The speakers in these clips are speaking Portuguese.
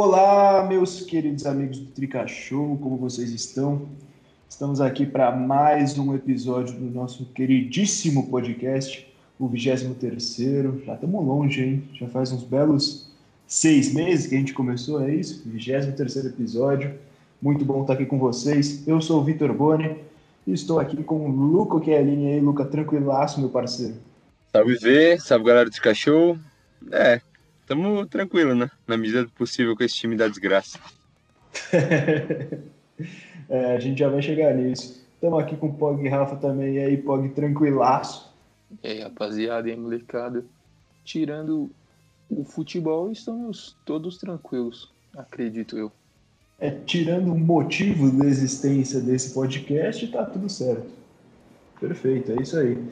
Olá, meus queridos amigos do Trica Show, como vocês estão? Estamos aqui para mais um episódio do nosso queridíssimo podcast, o 23 Já estamos longe, hein? Já faz uns belos seis meses que a gente começou, é isso? 23 episódio. Muito bom estar aqui com vocês. Eu sou o Vitor Boni e estou aqui com o Luca Chiellini aí. Luca, tranquilaço, meu parceiro. Salve V, salve galera do Trica Show. É, Tamo tranquilo, né? Na medida do possível com esse time da desgraça. é, a gente já vai chegar nisso. Estamos aqui com o Pog Rafa também, e aí, Pog, tranquilaço. E aí, rapaziada, e aí, molecada. Tirando o futebol, estamos todos tranquilos, acredito eu. É, tirando o motivo da existência desse podcast, tá tudo certo. Perfeito, é isso aí.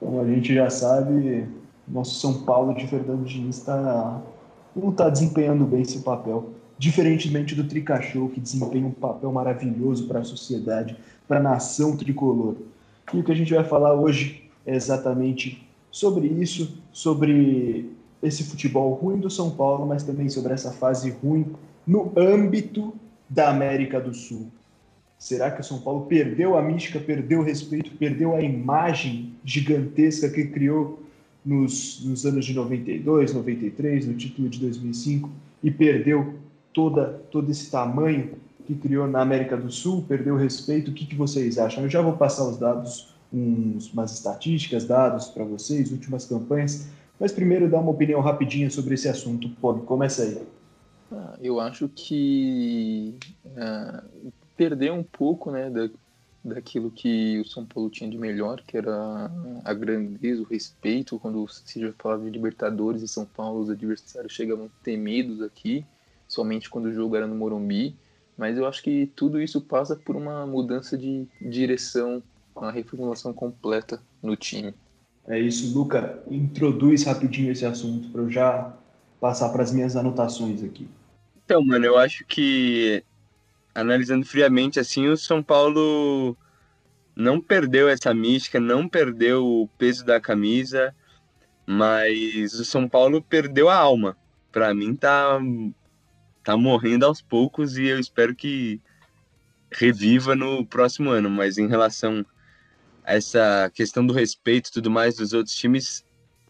Como a gente já sabe, nosso São Paulo de Fernando Diniz tá, não está desempenhando bem esse papel, diferentemente do Tricachou, que desempenha um papel maravilhoso para a sociedade, para a nação tricolor. E o que a gente vai falar hoje é exatamente sobre isso, sobre esse futebol ruim do São Paulo, mas também sobre essa fase ruim no âmbito da América do Sul. Será que o São Paulo perdeu a mística, perdeu o respeito, perdeu a imagem gigantesca que criou nos, nos anos de 92, 93, no título de 2005, e perdeu toda, todo esse tamanho que criou na América do Sul, perdeu o respeito. O que, que vocês acham? Eu já vou passar os dados, uns, umas estatísticas, dados para vocês, últimas campanhas, mas primeiro dar uma opinião rapidinha sobre esse assunto. Pô, começa aí. Ah, eu acho que uh, perdeu um pouco né, da, daquilo que o São Paulo tinha de melhor, que era a grandeza, o respeito. Quando se já falava de Libertadores e São Paulo, os adversários chegavam temidos aqui, somente quando o jogo era no Morumbi. Mas eu acho que tudo isso passa por uma mudança de direção, uma reformulação completa no time. É isso, Luca. Introduz rapidinho esse assunto para eu já passar para as minhas anotações aqui. Então, mano, eu acho que analisando friamente assim, o São Paulo não perdeu essa mística, não perdeu o peso da camisa, mas o São Paulo perdeu a alma. Para mim tá tá morrendo aos poucos e eu espero que reviva no próximo ano, mas em relação a essa questão do respeito e tudo mais dos outros times,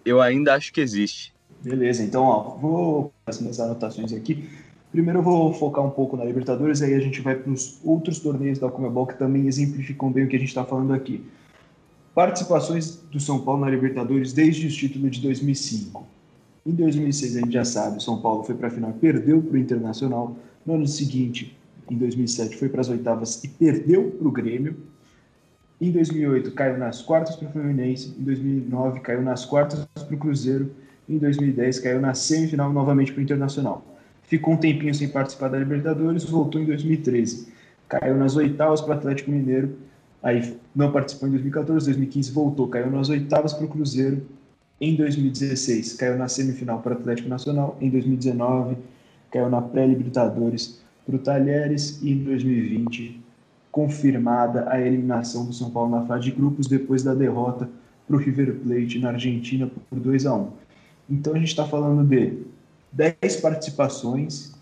eu ainda acho que existe. Beleza, então ó, vou as minhas anotações aqui. Primeiro eu vou focar um pouco na Libertadores, aí a gente vai para os outros torneios da Comebol que também exemplificam bem o que a gente está falando aqui. Participações do São Paulo na Libertadores desde o título de 2005. Em 2006, a gente já sabe, o São Paulo foi para a final perdeu para o Internacional. No ano seguinte, em 2007, foi para as oitavas e perdeu para o Grêmio. Em 2008, caiu nas quartas para o Fluminense. Em 2009, caiu nas quartas para o Cruzeiro. Em 2010, caiu na semifinal novamente para o Internacional ficou um tempinho sem participar da Libertadores, voltou em 2013. Caiu nas oitavas para o Atlético Mineiro, aí não participou em 2014, 2015 voltou, caiu nas oitavas para o Cruzeiro. Em 2016 caiu na semifinal para o Atlético Nacional, em 2019 caiu na pré-Libertadores para o Talheres e em 2020 confirmada a eliminação do São Paulo na fase de grupos depois da derrota para o River Plate na Argentina por 2 a 1. Então a gente está falando de 10 participações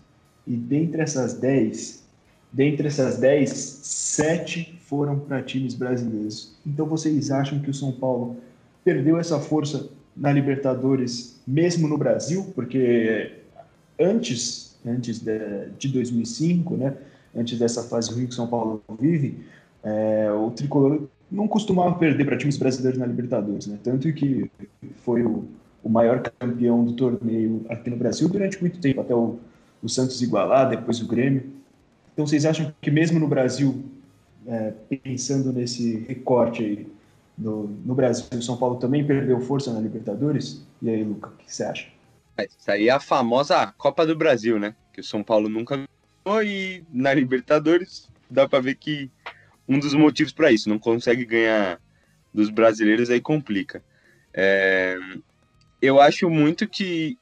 e dentre essas 10, dentre essas 10, 7 foram para times brasileiros. Então vocês acham que o São Paulo perdeu essa força na Libertadores mesmo no Brasil? Porque antes, antes de, de 2005, né, antes dessa fase ruim que o São Paulo vive, é, o tricolor não costumava perder para times brasileiros na Libertadores, né? Tanto que foi o o maior campeão do torneio aqui no Brasil durante muito tempo, até o, o Santos igualar, depois o Grêmio. Então, vocês acham que mesmo no Brasil, é, pensando nesse recorte aí, no, no Brasil, o São Paulo também perdeu força na Libertadores? E aí, Luca, o que você acha? Isso aí é a famosa Copa do Brasil, né? Que o São Paulo nunca ganhou e na Libertadores dá para ver que um dos motivos para isso, não consegue ganhar dos brasileiros, aí complica. É, eu acho muito que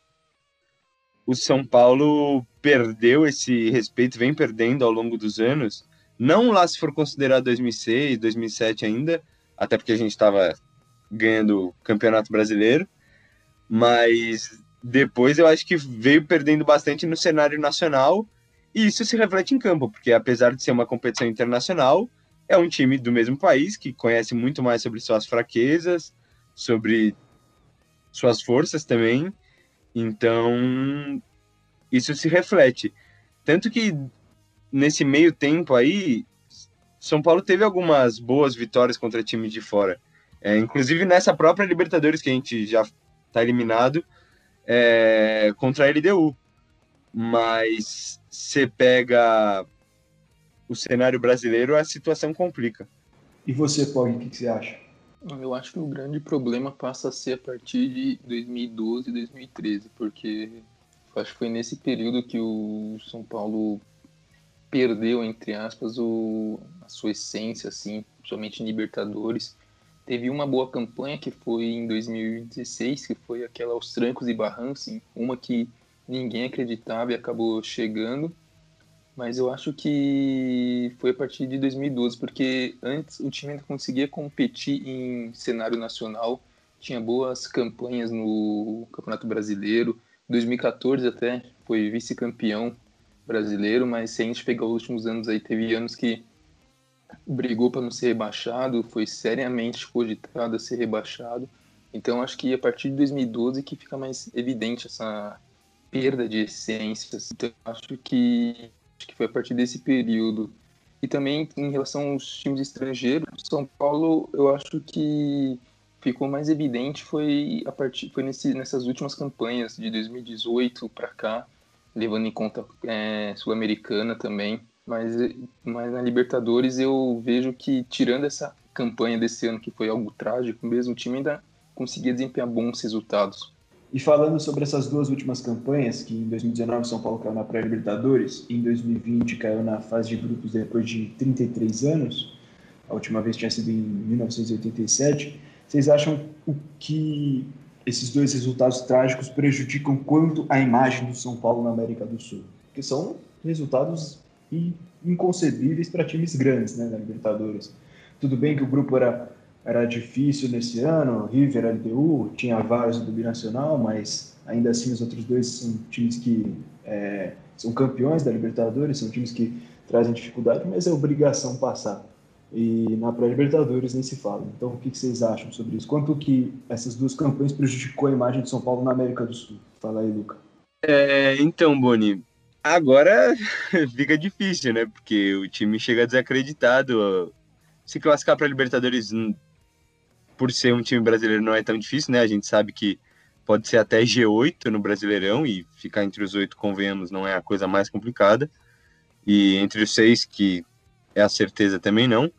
o São Paulo perdeu esse respeito, vem perdendo ao longo dos anos. Não lá se for considerar 2006, 2007 ainda, até porque a gente estava ganhando o Campeonato Brasileiro, mas depois eu acho que veio perdendo bastante no cenário nacional e isso se reflete em campo, porque apesar de ser uma competição internacional, é um time do mesmo país que conhece muito mais sobre suas fraquezas, sobre suas forças também. Então, isso se reflete. Tanto que nesse meio tempo aí, São Paulo teve algumas boas vitórias contra times de fora. É, inclusive nessa própria Libertadores que a gente já está eliminado é, contra a LDU. Mas você pega o cenário brasileiro, a situação complica. E você, Pog, o que, que você acha? Eu acho que o grande problema passa a ser a partir de 2012 e 2013, porque acho que foi nesse período que o São Paulo perdeu, entre aspas, o, a sua essência, assim, somente em Libertadores. Teve uma boa campanha que foi em 2016, que foi aquela aos trancos e barrancos, uma que ninguém acreditava e acabou chegando. Mas eu acho que foi a partir de 2012, porque antes o time ainda conseguia competir em cenário nacional, tinha boas campanhas no Campeonato Brasileiro. 2014 até foi vice-campeão brasileiro, mas se a gente pegar os últimos anos aí, teve anos que brigou para não ser rebaixado, foi seriamente cogitado a ser rebaixado. Então acho que a partir de 2012 que fica mais evidente essa perda de essências. Então acho que acho que foi a partir desse período. E também em relação aos times estrangeiros, São Paulo, eu acho que ficou mais evidente foi a partir foi nesse, nessas últimas campanhas de 2018 para cá, levando em conta é, sul-americana também. Mas, mas na Libertadores eu vejo que tirando essa campanha desse ano que foi algo trágico, mesmo o time ainda conseguia desempenhar bons resultados. E falando sobre essas duas últimas campanhas, que em 2019 São Paulo caiu na pré-Libertadores e em 2020 caiu na fase de grupos depois de 33 anos, a última vez tinha sido em 1987, vocês acham o que esses dois resultados trágicos prejudicam quanto a imagem do São Paulo na América do Sul? Porque são resultados inconcebíveis para times grandes né, na Libertadores. Tudo bem que o grupo era era difícil nesse ano, River, LDU, tinha vários do Binacional, mas ainda assim os outros dois são times que é, são campeões da Libertadores, são times que trazem dificuldade, mas é obrigação passar. E na pré-Libertadores nem se fala. Então o que, vocês acham sobre isso? Quanto que essas duas campanhas prejudicou a imagem de São Paulo na América do Sul? Fala aí, Luca. É, então, Boni, agora fica difícil, né? Porque o time chega desacreditado. Se classificar para Libertadores por ser um time brasileiro não é tão difícil, né? A gente sabe que pode ser até G8 no Brasileirão e ficar entre os oito, convenhamos, não é a coisa mais complicada. E entre os seis, que é a certeza também não.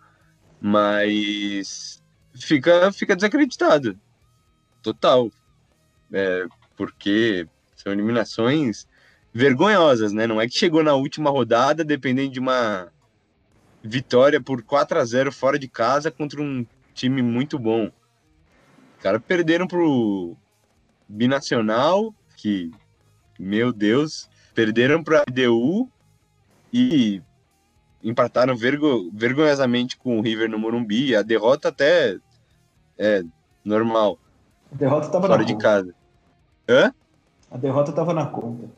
Mas fica, fica desacreditado. Total. É, porque são eliminações vergonhosas, né? Não é que chegou na última rodada dependendo de uma vitória por 4 a 0 fora de casa contra um time muito bom. Os caras perderam pro Binacional, que, meu Deus, perderam pro ADU e empataram vergo, vergonhosamente com o River no Morumbi. A derrota até é normal. A derrota estava fora de conta. casa. Hã? A derrota estava na conta.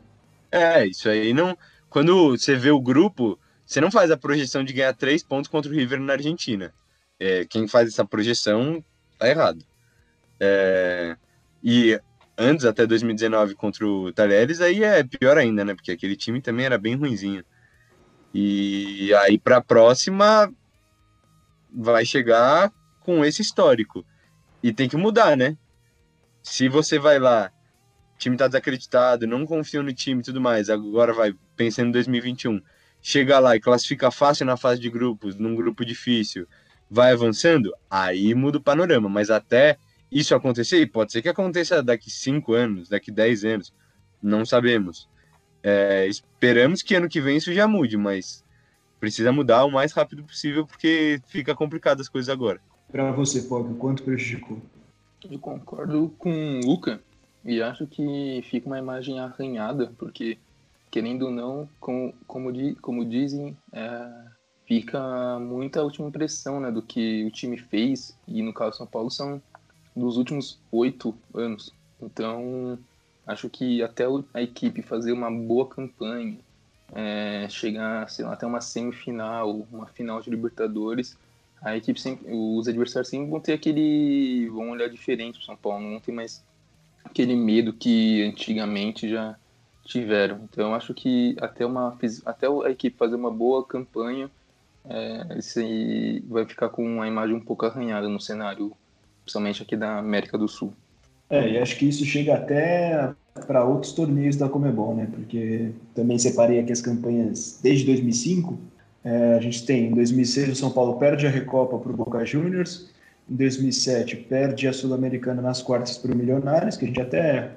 É, isso aí não. Quando você vê o grupo, você não faz a projeção de ganhar três pontos contra o River na Argentina é, quem faz essa projeção tá errado. É, e antes, até 2019, contra o Talheres, aí é pior ainda, né? Porque aquele time também era bem ruinzinho. E aí, para a próxima, vai chegar com esse histórico. E tem que mudar, né? Se você vai lá, o time tá desacreditado, não confia no time e tudo mais, agora vai pensando em 2021, chega lá e classifica fácil na fase de grupos, num grupo difícil, vai avançando, aí muda o panorama. Mas até isso acontecer, e pode ser que aconteça daqui 5 anos, daqui 10 anos, não sabemos. É, esperamos que ano que vem isso já mude, mas precisa mudar o mais rápido possível porque fica complicado as coisas agora. Para você, Pog, o quanto prejudicou? Eu concordo com o Luca e acho que fica uma imagem arranhada, porque, querendo ou não, como, como, como dizem, é, fica muita última impressão né, do que o time fez, e no caso do São Paulo são dos últimos oito anos. Então, Acho que até a equipe fazer uma boa campanha, é, chegar, sei lá, até uma semifinal, uma final de Libertadores, a equipe sempre, os adversários sempre vão ter aquele, vão olhar diferente para São Paulo, não tem mais aquele medo que antigamente já tiveram. Então acho que até uma até a equipe fazer uma boa campanha, é, esse vai ficar com uma imagem um pouco arranhada no cenário, principalmente aqui da América do Sul. É, e acho que isso chega até para outros torneios da Comebol, né? Porque também separei aqui as campanhas desde 2005. É, a gente tem em 2006 o São Paulo perde a Recopa para o Boca Juniors, em 2007 perde a Sul-Americana nas quartas para o Milionários, que a gente até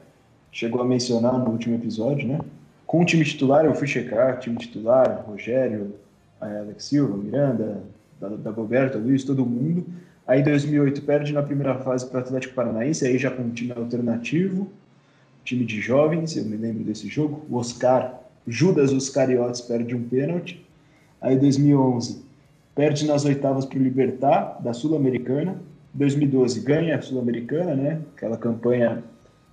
chegou a mencionar no último episódio, né? Com o time titular, eu fui checar, time titular, Rogério, Alex Silva, Miranda, Dagoberto, Luiz, todo mundo. Aí, em 2008, perde na primeira fase para o Atlético Paranaense, aí já com um time alternativo, time de jovens, eu me lembro desse jogo. O Oscar, Judas Oscariotes, perde um pênalti. Aí, em 2011, perde nas oitavas para o Libertar, da Sul-Americana. 2012, ganha a Sul-Americana, né? Aquela campanha,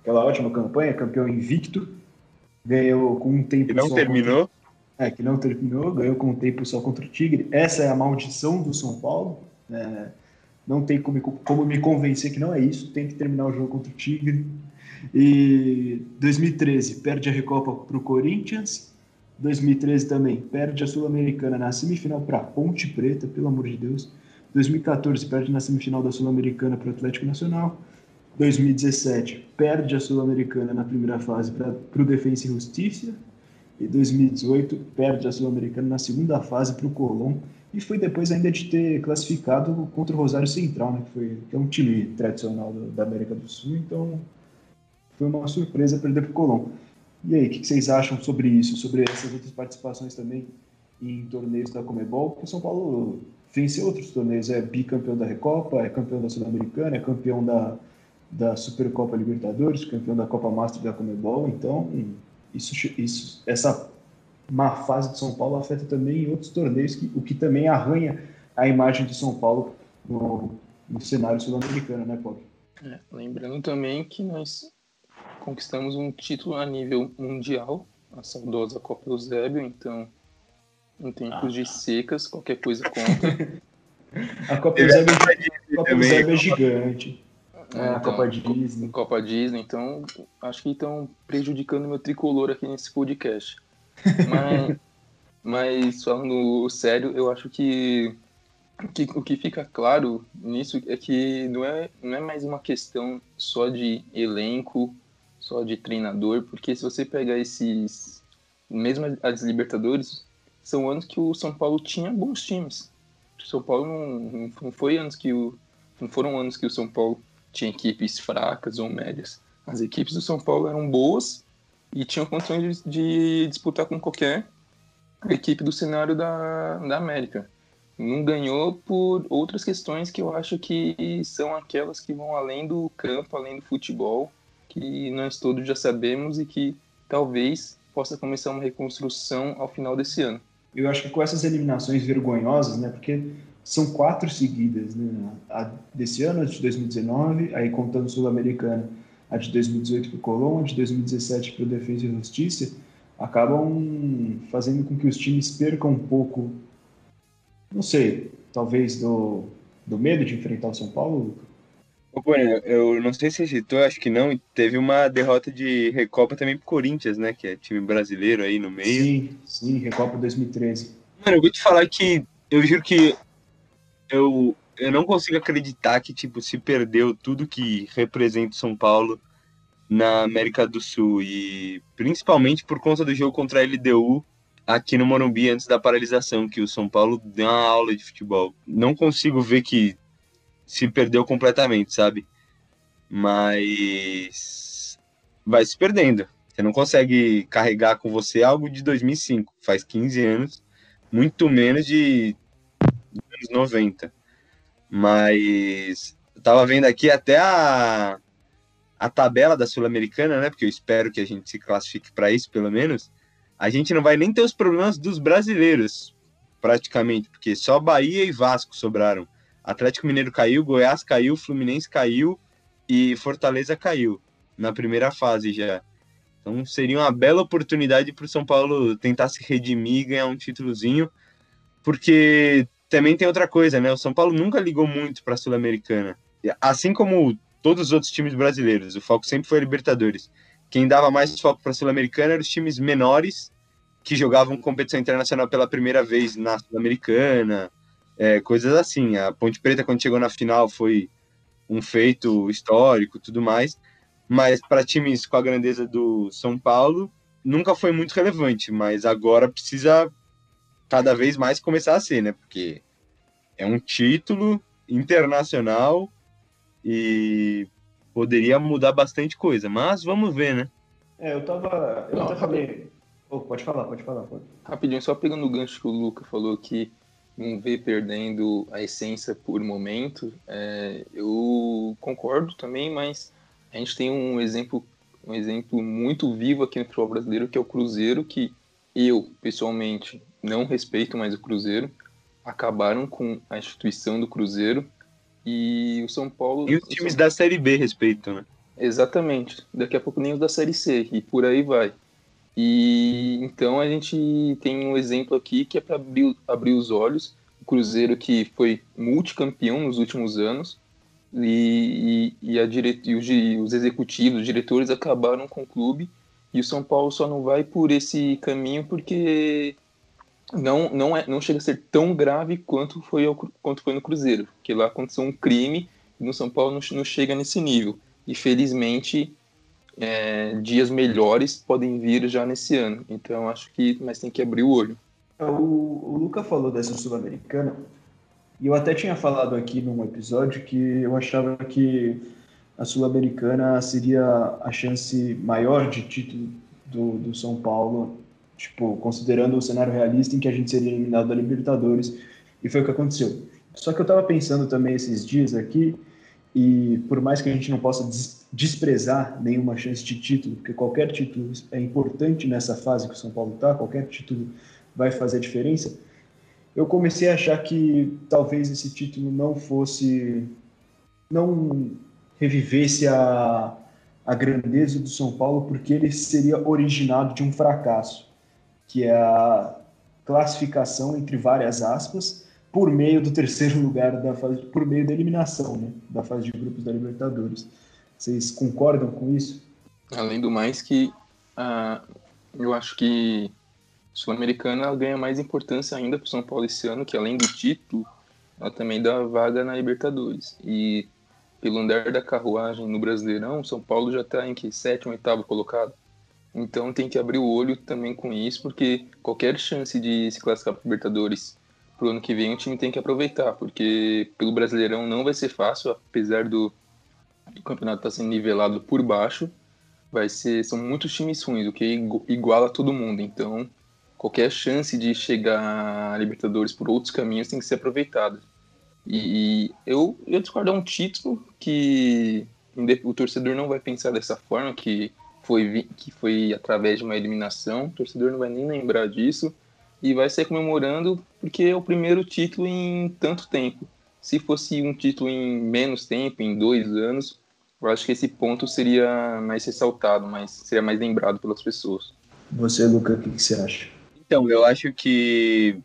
aquela ótima campanha, campeão invicto. Ganhou com um tempo que não terminou. É, que não terminou, ganhou com um tempo só contra o Tigre. Essa é a maldição do São Paulo. Né? Não tem como, como me convencer que não é isso. Tem que terminar o jogo contra o Tigre. E 2013 perde a Recopa para o Corinthians. 2013 também perde a Sul-Americana na semifinal para Ponte Preta, pelo amor de Deus. 2014 perde na semifinal da Sul-Americana para o Atlético Nacional. 2017 perde a Sul-Americana na primeira fase para o Defensa e Justiça. E 2018 perde a Sul-Americana na segunda fase para o Colón e foi depois ainda de ter classificado contra o Rosário Central, né, que, foi, que é um time tradicional da América do Sul, então foi uma surpresa perder para o Colón. E aí, o que, que vocês acham sobre isso, sobre essas outras participações também em torneios da Comebol? Porque o São Paulo venceu outros torneios, é bicampeão da Recopa, é campeão da Sul-Americana, é campeão da, da Supercopa Libertadores, campeão da Copa Master da Comebol, então isso, isso, essa má fase de São Paulo afeta também em outros torneios, que, o que também arranha a imagem de São Paulo no, no cenário sul-americano, né, Pop? É, lembrando também que nós conquistamos um título a nível mundial, a saudosa Copa Eusébio, então em tempos ah. de secas, qualquer coisa conta. a Copa Eusébio, Copa Eusébio é gigante. É, a então, Copa Disney. Copa Disney, então acho que estão prejudicando meu tricolor aqui nesse podcast. Mas, mas falando sério, eu acho que, que, o que fica claro nisso é que não é, não é mais uma questão só de elenco, só de treinador, porque se você pegar esses. Mesmo as Libertadores, são anos que o São Paulo tinha bons times. O São Paulo não, não foi anos que o. Não foram anos que o São Paulo tinha equipes fracas ou médias. As equipes do São Paulo eram boas e tinham condições de, de disputar com qualquer equipe do cenário da, da América. Não ganhou por outras questões que eu acho que são aquelas que vão além do campo, além do futebol, que nós todos já sabemos e que talvez possa começar uma reconstrução ao final desse ano. Eu acho que com essas eliminações vergonhosas, né, porque são quatro seguidas, né, a desse ano, a de 2019, aí contando Sul-Americana, a de 2018 para o Colón, a de 2017 para o Defesa e Justiça, acabam fazendo com que os times percam um pouco, não sei, talvez do, do medo de enfrentar o São Paulo, Bueno, eu não sei se você citou, acho que não, teve uma derrota de Recopa também pro Corinthians, né, que é time brasileiro aí no meio. Sim, sim, Recopa 2013. Mano, eu vou te falar que eu juro que eu eu não consigo acreditar que, tipo, se perdeu tudo que representa São Paulo na América do Sul. E principalmente por conta do jogo contra a LDU aqui no Morumbi antes da paralisação, que o São Paulo deu uma aula de futebol. Não consigo ver que se perdeu completamente, sabe? Mas vai se perdendo. Você não consegue carregar com você algo de 2005, faz 15 anos, muito menos de anos 90. Mas eu tava vendo aqui até a, a tabela da Sul-Americana, né? Porque eu espero que a gente se classifique para isso, pelo menos. A gente não vai nem ter os problemas dos brasileiros, praticamente, porque só Bahia e Vasco sobraram. Atlético Mineiro caiu, Goiás caiu, Fluminense caiu e Fortaleza caiu na primeira fase já. Então seria uma bela oportunidade para o São Paulo tentar se redimir ganhar um títulozinho, porque também tem outra coisa, né? O São Paulo nunca ligou muito para a Sul-Americana, assim como todos os outros times brasileiros. O foco sempre foi a Libertadores. Quem dava mais foco para a Sul-Americana eram os times menores que jogavam competição internacional pela primeira vez na Sul-Americana, é, coisas assim. A Ponte Preta, quando chegou na final, foi um feito histórico tudo mais. Mas para times com a grandeza do São Paulo, nunca foi muito relevante. Mas agora precisa cada vez mais começar a ser, né? Porque é um título internacional e poderia mudar bastante coisa. Mas vamos ver, né? É, eu tava. Eu Não, até falei. Oh, pode falar, pode falar. Pode. Rapidinho, só pegando o gancho que o Luca falou que não vê perdendo a essência por momento, é, eu concordo também, mas a gente tem um exemplo, um exemplo muito vivo aqui no futebol brasileiro, que é o Cruzeiro, que eu, pessoalmente, não respeito mais o Cruzeiro, acabaram com a instituição do Cruzeiro e o São Paulo... E os times da Série B respeitam, né? Exatamente. Daqui a pouco nem os da Série C, e por aí vai. E então a gente tem um exemplo aqui que é para abrir, abrir os olhos. O Cruzeiro que foi multicampeão nos últimos anos e, e, e, a dire... e os, os executivos, os diretores acabaram com o clube e o São Paulo só não vai por esse caminho porque não não é não chega a ser tão grave quanto foi ao, quanto foi no Cruzeiro, porque lá aconteceu um crime e no São Paulo não, não chega nesse nível. E felizmente é, dias melhores podem vir já nesse ano. Então acho que mas tem que abrir o olho. O, o Luca falou dessa sul-americana e eu até tinha falado aqui num episódio que eu achava que a sul-americana seria a chance maior de título do, do São Paulo, tipo considerando o cenário realista em que a gente seria eliminado da Libertadores e foi o que aconteceu. Só que eu estava pensando também esses dias aqui e por mais que a gente não possa desprezar nenhuma chance de título, porque qualquer título é importante nessa fase que o São Paulo está, qualquer título vai fazer diferença. Eu comecei a achar que talvez esse título não fosse, não revivesse a, a grandeza do São Paulo, porque ele seria originado de um fracasso, que é a classificação entre várias aspas por meio do terceiro lugar da fase, por meio da eliminação, né, da fase de grupos da Libertadores. Vocês concordam com isso? Além do mais que uh, eu acho que Sul-Americana ganha mais importância ainda para o São Paulo esse ano, que além do título, ela também dá vaga na Libertadores. E pelo andar da carruagem no Brasileirão, São Paulo já está em que sétimo, oitavo colocado. Então tem que abrir o olho também com isso, porque qualquer chance de se classificar para Libertadores pro ano que vem o time tem que aproveitar, porque pelo Brasileirão não vai ser fácil, apesar do o campeonato está sendo nivelado por baixo, vai ser são muitos times ruins, o que iguala todo mundo. Então, qualquer chance de chegar a Libertadores por outros caminhos tem que ser aproveitada. E, e eu, eu discordo é um título que o torcedor não vai pensar dessa forma, que foi, que foi através de uma eliminação, o torcedor não vai nem lembrar disso e vai ser comemorando porque é o primeiro título em tanto tempo. Se fosse um título em menos tempo, em dois anos, eu acho que esse ponto seria mais ressaltado, mas seria mais lembrado pelas pessoas. Você, Luca, o que, que você acha? Então, eu acho que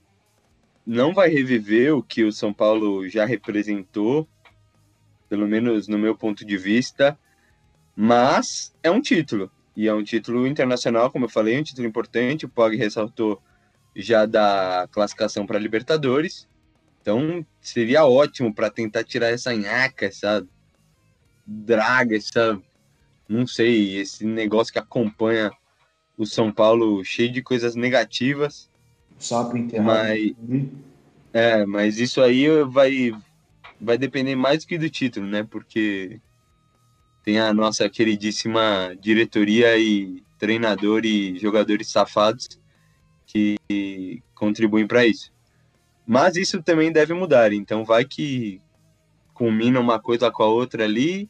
não vai reviver o que o São Paulo já representou, pelo menos no meu ponto de vista, mas é um título. E é um título internacional, como eu falei, um título importante. O Pog ressaltou já da classificação para Libertadores. Então seria ótimo para tentar tirar essa nhaca, essa draga, essa não sei, esse negócio que acompanha o São Paulo cheio de coisas negativas. Sapo enterrado. Mas, é, mas isso aí vai vai depender mais do que do título, né? Porque tem a nossa queridíssima diretoria e treinador e jogadores safados que contribuem para isso. Mas isso também deve mudar, então vai que combina uma coisa com a outra ali,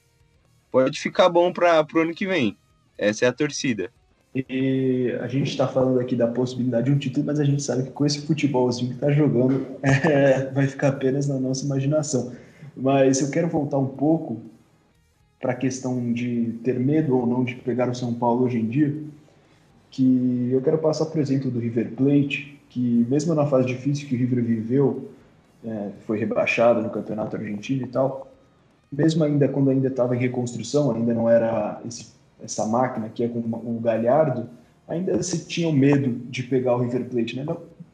pode ficar bom para o ano que vem. Essa é a torcida. E a gente está falando aqui da possibilidade de um título, mas a gente sabe que com esse futebolzinho que está jogando, é, vai ficar apenas na nossa imaginação. Mas eu quero voltar um pouco para a questão de ter medo ou não de pegar o São Paulo hoje em dia. que eu quero passar por exemplo do River Plate, que mesmo na fase difícil que o River viveu, é, foi rebaixado no campeonato argentino e tal, mesmo ainda quando ainda estava em reconstrução, ainda não era esse, essa máquina que é com o Galhardo, ainda se tinha o medo de pegar o River Plate, né?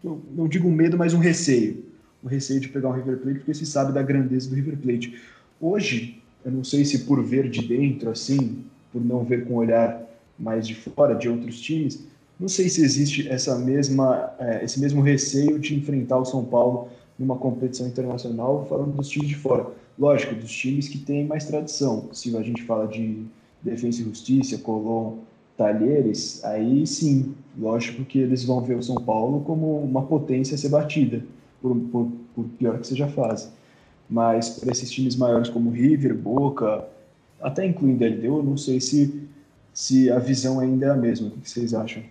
Não, não digo medo, mas um receio, o receio de pegar o River Plate porque se sabe da grandeza do River Plate. Hoje, eu não sei se por ver de dentro assim, por não ver com o olhar mais de fora de outros times, não sei se existe essa mesma, é, esse mesmo receio de enfrentar o São Paulo numa competição internacional, falando dos times de fora. Lógico, dos times que têm mais tradição. Se a gente fala de Defesa e Justiça, Colón, Talheres, aí sim, lógico que eles vão ver o São Paulo como uma potência a ser batida, por, por, por pior que seja a fase. Mas para esses times maiores como River, Boca, até incluindo LDU, não sei se, se a visão ainda é a mesma. O que vocês acham?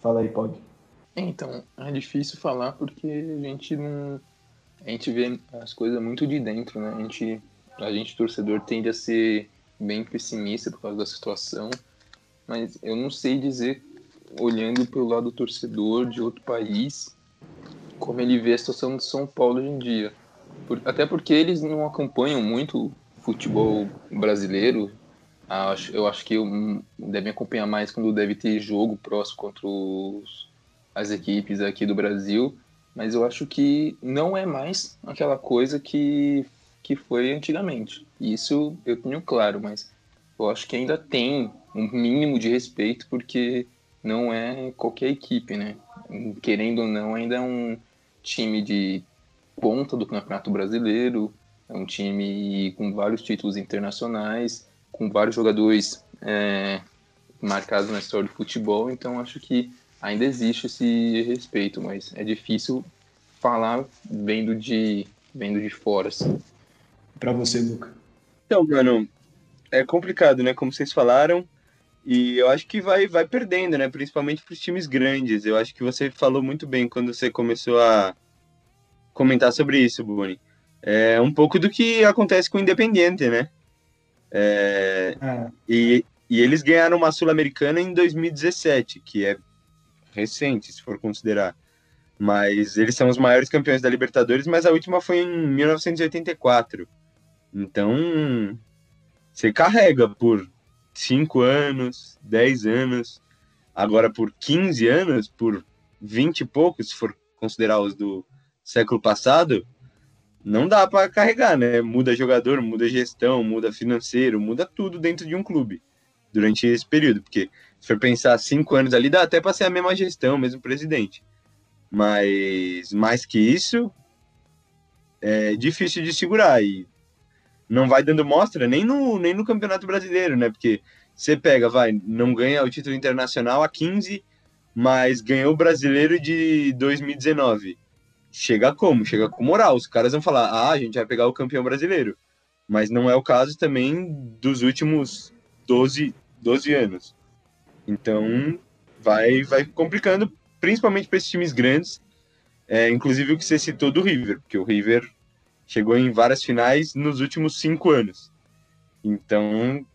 Fala aí, Pog. Então, é difícil falar porque a gente não. A gente vê as coisas muito de dentro, né? A gente, a gente torcedor, tende a ser bem pessimista por causa da situação, mas eu não sei dizer, olhando pelo lado do torcedor de outro país, como ele vê a situação de São Paulo hoje em dia. Por, até porque eles não acompanham muito futebol brasileiro, eu acho que devem acompanhar mais quando deve ter jogo próximo contra os, as equipes aqui do Brasil, mas eu acho que não é mais aquela coisa que, que foi antigamente. Isso eu tenho claro, mas eu acho que ainda tem um mínimo de respeito, porque não é qualquer equipe, né? Querendo ou não, ainda é um time de ponta do Campeonato Brasileiro, é um time com vários títulos internacionais, com vários jogadores é, marcados na história do futebol, então acho que ainda existe esse respeito, mas é difícil falar vendo de, vendo de fora. Assim. Para você, Luca. Então, mano, é complicado, né? Como vocês falaram, e eu acho que vai, vai perdendo, né? Principalmente para os times grandes. Eu acho que você falou muito bem quando você começou a comentar sobre isso, Boni. É um pouco do que acontece com o Independiente, né? É, é. E, e eles ganharam uma Sul-Americana em 2017, que é recente, se for considerar. Mas eles são os maiores campeões da Libertadores, mas a última foi em 1984. Então, você carrega por 5 anos, 10 anos, agora por 15 anos, por 20 e poucos, se for considerar os do século passado, não dá para carregar, né? Muda jogador, muda gestão, muda financeiro, muda tudo dentro de um clube durante esse período, porque se for pensar cinco anos ali, dá até para ser a mesma gestão, mesmo presidente. Mas mais que isso, é difícil de segurar e não vai dando mostra nem no, nem no Campeonato Brasileiro, né? Porque você pega, vai, não ganha o título internacional a 15, mas ganhou o brasileiro de 2019 chega como? Chega com moral. Os caras vão falar, ah, a gente vai pegar o campeão brasileiro. Mas não é o caso também dos últimos 12, 12 anos. Então, vai, vai complicando, principalmente para esses times grandes. É, inclusive o que você citou do River, porque o River chegou em várias finais nos últimos cinco anos. Então,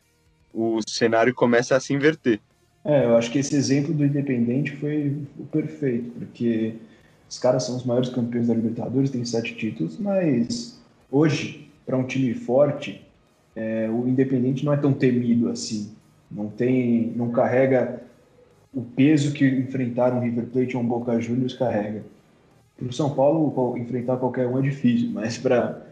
o cenário começa a se inverter. É, eu acho que esse exemplo do Independente foi o perfeito, porque os caras são os maiores campeões da Libertadores, têm sete títulos, mas hoje, para um time forte, é, o Independente não é tão temido assim. Não tem, não carrega o peso que enfrentar um River Plate ou um Boca Juniors carrega. Para o São Paulo, enfrentar qualquer um é difícil, mas para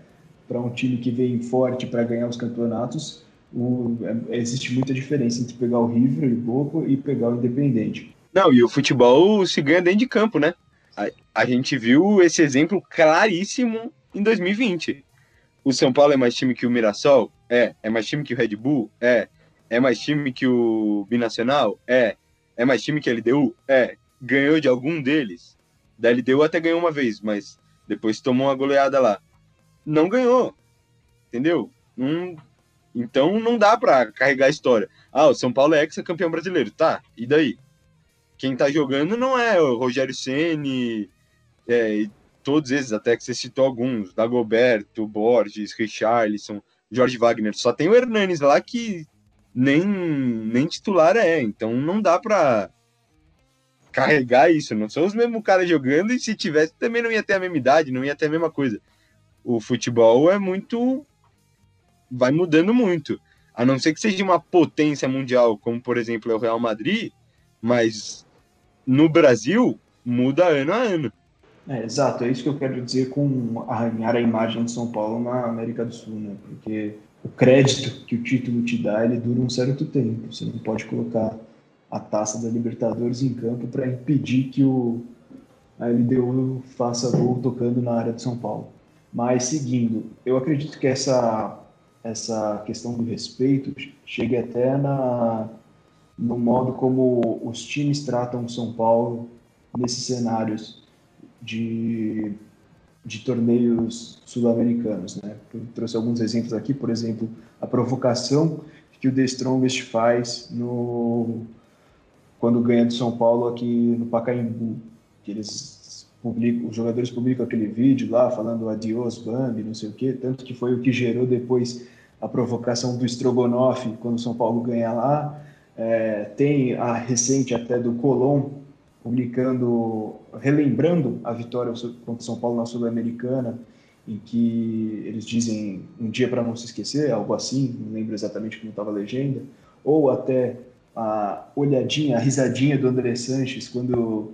um time que vem forte para ganhar os campeonatos, o, é, existe muita diferença entre pegar o River e o Boca e pegar o Independente. Não, e o futebol se ganha dentro de campo, né? A, a gente viu esse exemplo claríssimo em 2020. O São Paulo é mais time que o Mirassol? É. É mais time que o Red Bull? É. É mais time que o Binacional? É. É mais time que a LDU? É. Ganhou de algum deles? Da LDU até ganhou uma vez, mas depois tomou uma goleada lá. Não ganhou. Entendeu? Não... Então não dá para carregar a história. Ah, o São Paulo é ex-campeão brasileiro. Tá, e daí? Quem tá jogando não é o Rogério Ceni, é, todos esses, até que você citou alguns, Dagoberto, Borges, Richarlison, Jorge Wagner, só tem o Hernanes lá que nem, nem titular é, então não dá para carregar isso. Não são os mesmos caras jogando e se tivesse também não ia ter a mesma idade, não ia ter a mesma coisa. O futebol é muito. vai mudando muito. A não ser que seja uma potência mundial, como por exemplo é o Real Madrid, mas no Brasil muda ano a ano. É, exato, é isso que eu quero dizer com arranhar a imagem de São Paulo na América do Sul, né? Porque o crédito que o título te dá, ele dura um certo tempo. Você não pode colocar a taça da Libertadores em campo para impedir que o a LDU faça gol tocando na área de São Paulo. Mas seguindo, eu acredito que essa essa questão do respeito chegue até na no modo como os times tratam o São Paulo nesses cenários de, de torneios sul-americanos. Né? Eu trouxe alguns exemplos aqui, por exemplo, a provocação que o The Strongest faz no, quando ganha do São Paulo aqui no Pacaembu, que eles publicam, os jogadores publicam aquele vídeo lá falando adiós Bambi, não sei o quê, tanto que foi o que gerou depois a provocação do Strogonoff quando o São Paulo ganha lá. É, tem a recente até do Colom publicando, relembrando a vitória contra São Paulo na Sul-Americana, em que eles dizem um dia para não se esquecer, algo assim, não lembro exatamente como estava a legenda, ou até a olhadinha, a risadinha do André Sanches quando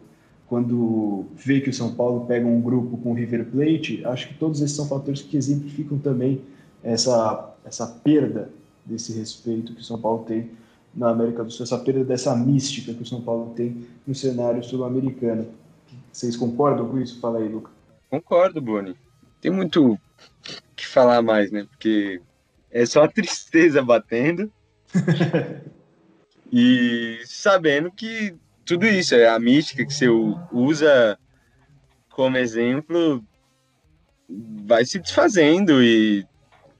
quando vê que o São Paulo pega um grupo com o River Plate, acho que todos esses são fatores que exemplificam também essa essa perda desse respeito que o São Paulo tem na América do Sul, essa perda dessa mística que o São Paulo tem no cenário sul-americano. Vocês concordam com isso? Fala aí, Luca. Concordo, Boni. Tem muito que falar mais, né? Porque é só a tristeza batendo. e sabendo que tudo isso é a mística que você usa como exemplo vai se desfazendo e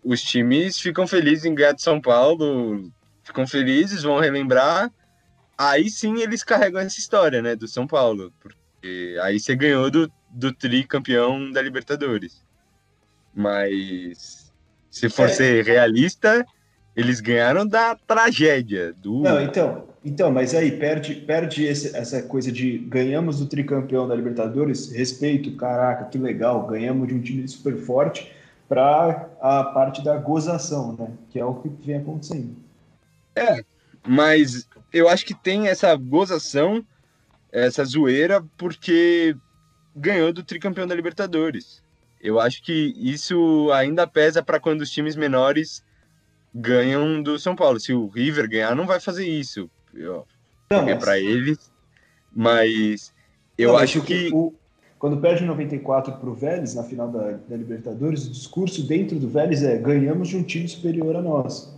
os times ficam felizes em ganhar de São Paulo ficam felizes, vão relembrar. Aí sim eles carregam essa história, né, do São Paulo. Porque aí você ganhou do, do tricampeão da Libertadores. Mas se for é. ser realista, eles ganharam da tragédia. Do... Não, então, então, mas aí perde, perde esse, essa coisa de ganhamos do tricampeão da Libertadores, respeito, caraca, que legal, ganhamos de um time super forte para a parte da gozação, né? Que é o que vem acontecendo. É, mas eu acho que tem essa gozação, essa zoeira, porque ganhou do tricampeão da Libertadores. Eu acho que isso ainda pesa para quando os times menores ganham do São Paulo. Se o River ganhar, não vai fazer isso. Eu, não, mas... para eles. Mas eu não, acho que. O, quando perde 94 para o Vélez na final da, da Libertadores, o discurso dentro do Vélez é: ganhamos de um time superior a nós.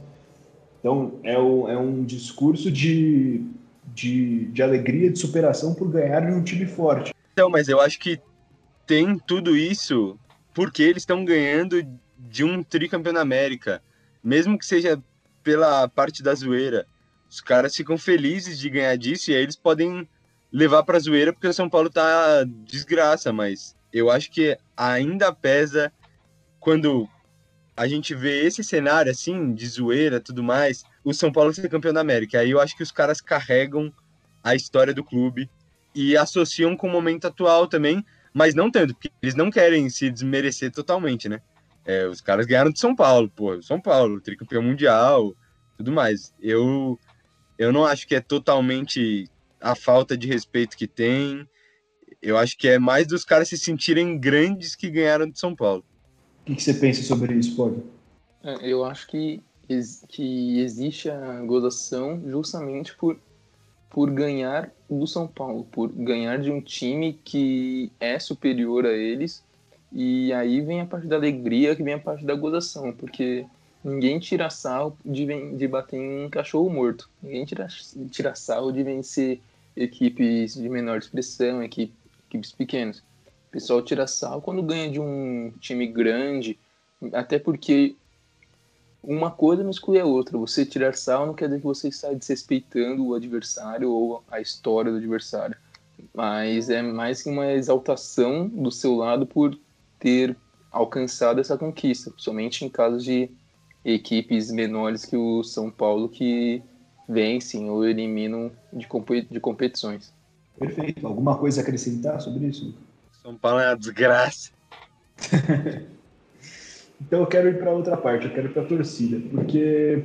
Então, é, o, é um discurso de, de, de alegria, de superação por ganhar de um time forte. Então, mas eu acho que tem tudo isso porque eles estão ganhando de um tricampeão da América. Mesmo que seja pela parte da zoeira. Os caras ficam felizes de ganhar disso e aí eles podem levar para zoeira porque o São Paulo tá desgraça, mas eu acho que ainda pesa quando a gente vê esse cenário assim, de zoeira tudo mais, o São Paulo ser campeão da América. Aí eu acho que os caras carregam a história do clube e associam com o momento atual também, mas não tanto, porque eles não querem se desmerecer totalmente, né? É, os caras ganharam de São Paulo, pô, São Paulo, tricampeão mundial, tudo mais. Eu, eu não acho que é totalmente a falta de respeito que tem. Eu acho que é mais dos caras se sentirem grandes que ganharam de São Paulo. O que, que você pensa sobre isso, Pog? É, eu acho que, que existe a gozação justamente por, por ganhar do São Paulo, por ganhar de um time que é superior a eles. E aí vem a parte da alegria, que vem a parte da gozação, porque ninguém tira sal de, de bater em um cachorro morto. Ninguém tira, tira sal de vencer equipes de menor expressão, equipes pequenas pessoal tira sal quando ganha de um time grande, até porque uma coisa não exclui a outra. Você tirar sal não quer dizer que você está desrespeitando o adversário ou a história do adversário. Mas é mais que uma exaltação do seu lado por ter alcançado essa conquista, somente em casos de equipes menores que o São Paulo que vencem ou eliminam de, competições. Perfeito. Alguma coisa a acrescentar sobre isso? São Paulo é uma desgraça. então eu quero ir para outra parte, eu quero ir para a torcida, porque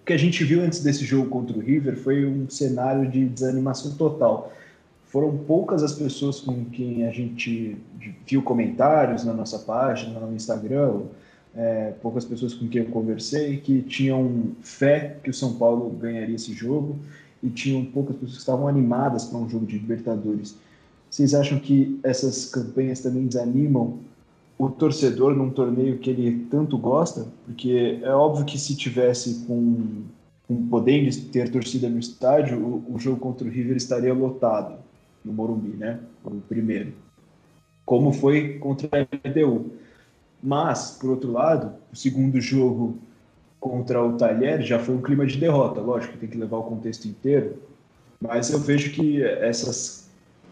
o que a gente viu antes desse jogo contra o River foi um cenário de desanimação total. Foram poucas as pessoas com quem a gente viu comentários na nossa página, no Instagram, é, poucas pessoas com quem eu conversei que tinham fé que o São Paulo ganharia esse jogo e tinham poucas pessoas que estavam animadas para um jogo de Libertadores. Vocês acham que essas campanhas também desanimam o torcedor num torneio que ele tanto gosta? Porque é óbvio que se tivesse com, com podendo ter torcida no estádio, o, o jogo contra o River estaria lotado no Morumbi, né? O primeiro. Como foi contra a LDU. Mas, por outro lado, o segundo jogo contra o Talher já foi um clima de derrota. Lógico, tem que levar o contexto inteiro. Mas eu vejo que essas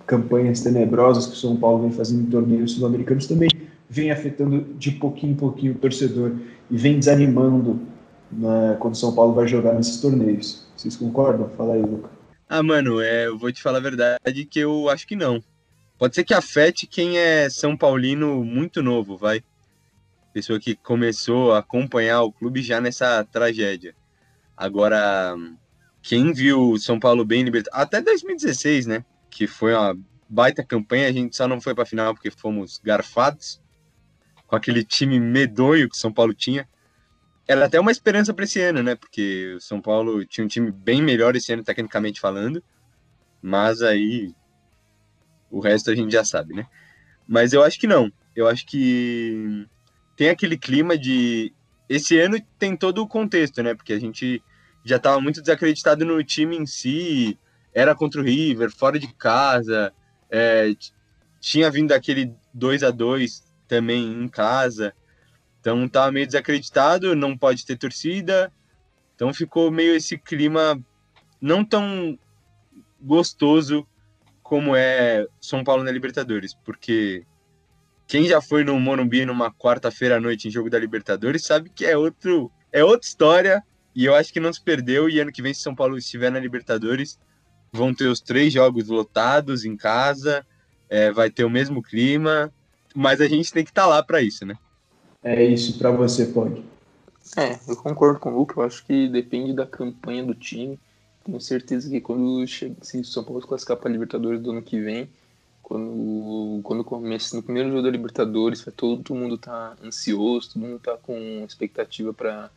campanhas tenebrosas que o São Paulo vem fazendo em torneios sul-americanos também vem afetando de pouquinho em pouquinho o torcedor e vem desanimando né, quando o São Paulo vai jogar nesses torneios. Vocês concordam? Fala aí, Luca. Ah, mano, é, eu vou te falar a verdade que eu acho que não. Pode ser que afete quem é São Paulino muito novo, vai. Pessoa que começou a acompanhar o clube já nessa tragédia. Agora, quem viu São Paulo bem libertado, até 2016, né? Que foi uma baita campanha, a gente só não foi para final porque fomos garfados com aquele time medonho que São Paulo tinha era até uma esperança para esse ano, né? Porque o São Paulo tinha um time bem melhor esse ano, tecnicamente falando, mas aí o resto a gente já sabe, né? Mas eu acho que não. Eu acho que tem aquele clima de. Esse ano tem todo o contexto, né? Porque a gente já estava muito desacreditado no time em si, era contra o River, fora de casa, é, tinha vindo aquele 2 a 2 também em casa. Então tava meio desacreditado, não pode ter torcida. Então ficou meio esse clima não tão gostoso como é São Paulo na Libertadores, porque quem já foi no Morumbi numa quarta-feira à noite em jogo da Libertadores sabe que é outro é outra história e eu acho que não se perdeu e ano que vem se São Paulo estiver na Libertadores vão ter os três jogos lotados em casa, é, vai ter o mesmo clima, mas a gente tem que estar tá lá para isso, né? é isso para você, pode? É, eu concordo com o Luke, eu acho que depende da campanha do time. Tenho certeza que quando chega, se o São Paulo se classificar para a Libertadores do ano que vem, quando, quando começa no primeiro jogo da Libertadores, todo mundo tá ansioso, todo mundo tá com expectativa para